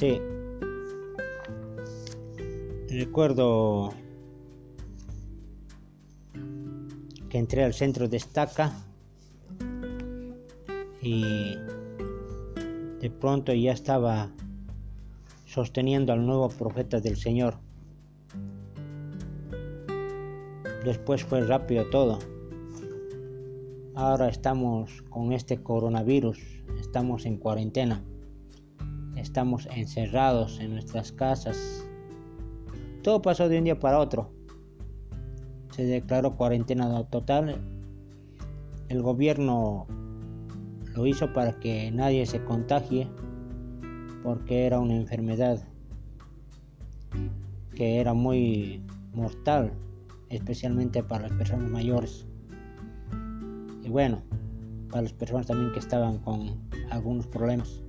Sí. Recuerdo que entré al centro de estaca y de pronto ya estaba sosteniendo al nuevo profeta del Señor. Después fue rápido todo. Ahora estamos con este coronavirus, estamos en cuarentena, estamos encerrados en nuestras casas. Todo pasó de un día para otro. Se declaró cuarentena total. El gobierno lo hizo para que nadie se contagie porque era una enfermedad que era muy mortal, especialmente para las personas mayores. Y bueno, para las personas también que estaban con algunos problemas.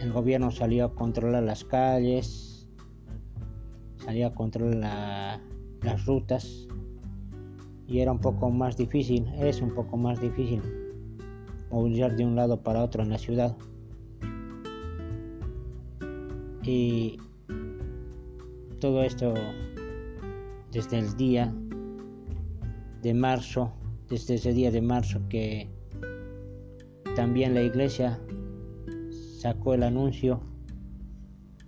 El gobierno salió a controlar las calles, salió a controlar las rutas y era un poco más difícil, es un poco más difícil movilizar de un lado para otro en la ciudad. Y todo esto desde el día de marzo, desde ese día de marzo que también la iglesia sacó el anuncio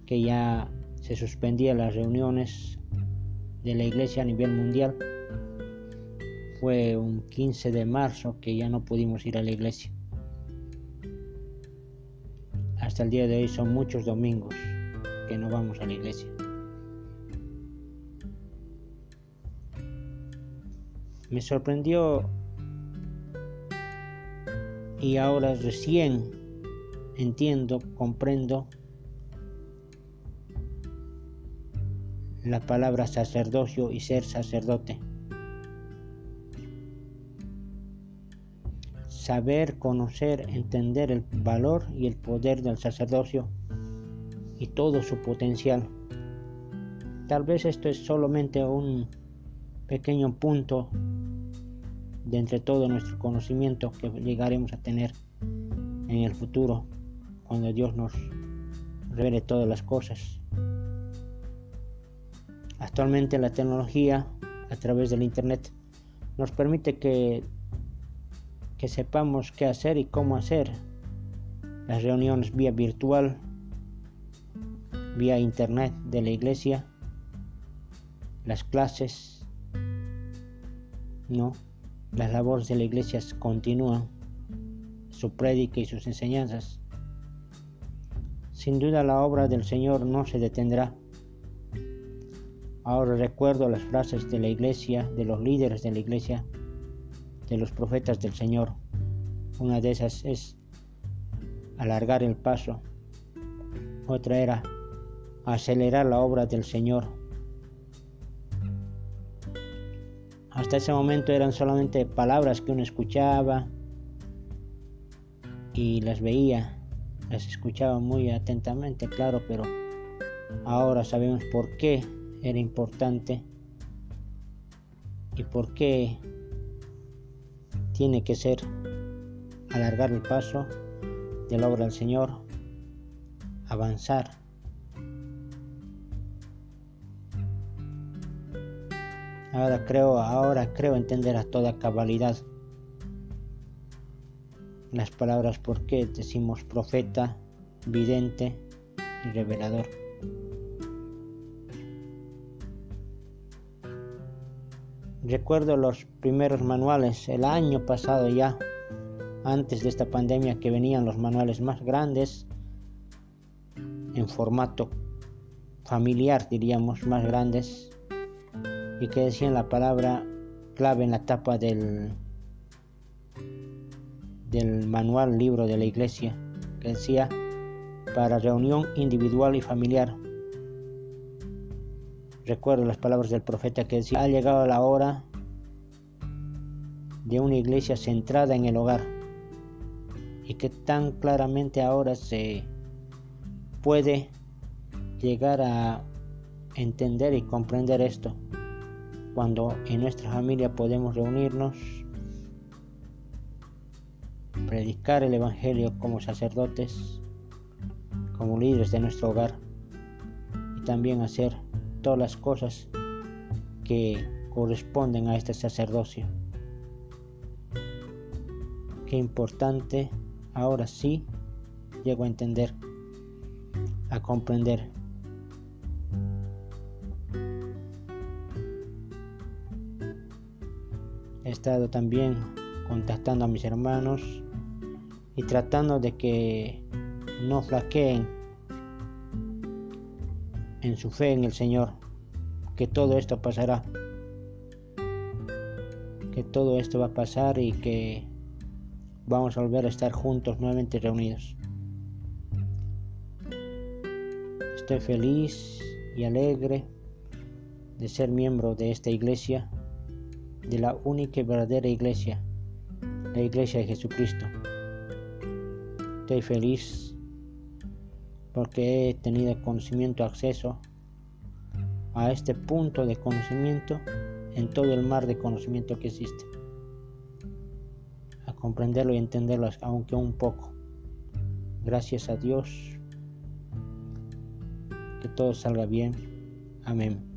que ya se suspendían las reuniones de la iglesia a nivel mundial. Fue un 15 de marzo que ya no pudimos ir a la iglesia. Hasta el día de hoy son muchos domingos que no vamos a la iglesia. Me sorprendió y ahora recién entiendo, comprendo la palabra sacerdocio y ser sacerdote. Saber, conocer, entender el valor y el poder del sacerdocio y todo su potencial. Tal vez esto es solamente un pequeño punto de entre todo nuestro conocimiento que llegaremos a tener en el futuro cuando Dios nos revele todas las cosas. Actualmente la tecnología a través del Internet nos permite que, que sepamos qué hacer y cómo hacer las reuniones vía virtual, vía Internet de la iglesia, las clases, no, las labores de la iglesia continúan, su prédica y sus enseñanzas. Sin duda la obra del Señor no se detendrá. Ahora recuerdo las frases de la iglesia, de los líderes de la iglesia, de los profetas del Señor. Una de esas es alargar el paso. Otra era acelerar la obra del Señor. Hasta ese momento eran solamente palabras que uno escuchaba y las veía, las escuchaba muy atentamente, claro, pero ahora sabemos por qué era importante y por qué tiene que ser alargar el paso de la obra del Señor, avanzar. Ahora creo, ahora creo entender a toda cabalidad las palabras por qué decimos profeta, vidente y revelador. Recuerdo los primeros manuales, el año pasado ya, antes de esta pandemia, que venían los manuales más grandes, en formato familiar, diríamos, más grandes, y que decían la palabra clave en la tapa del, del manual libro de la iglesia, que decía para reunión individual y familiar. Recuerdo las palabras del profeta que decía, ha llegado la hora de una iglesia centrada en el hogar y que tan claramente ahora se puede llegar a entender y comprender esto cuando en nuestra familia podemos reunirnos, predicar el Evangelio como sacerdotes, como líderes de nuestro hogar y también hacer todas las cosas que corresponden a este sacerdocio. Qué importante, ahora sí, llego a entender, a comprender. He estado también contactando a mis hermanos y tratando de que no flaqueen en su fe en el Señor, que todo esto pasará, que todo esto va a pasar y que vamos a volver a estar juntos nuevamente reunidos. Estoy feliz y alegre de ser miembro de esta iglesia, de la única y verdadera iglesia, la iglesia de Jesucristo. Feliz porque he tenido conocimiento, acceso a este punto de conocimiento en todo el mar de conocimiento que existe. A comprenderlo y entenderlo aunque un poco. Gracias a Dios. Que todo salga bien. Amén.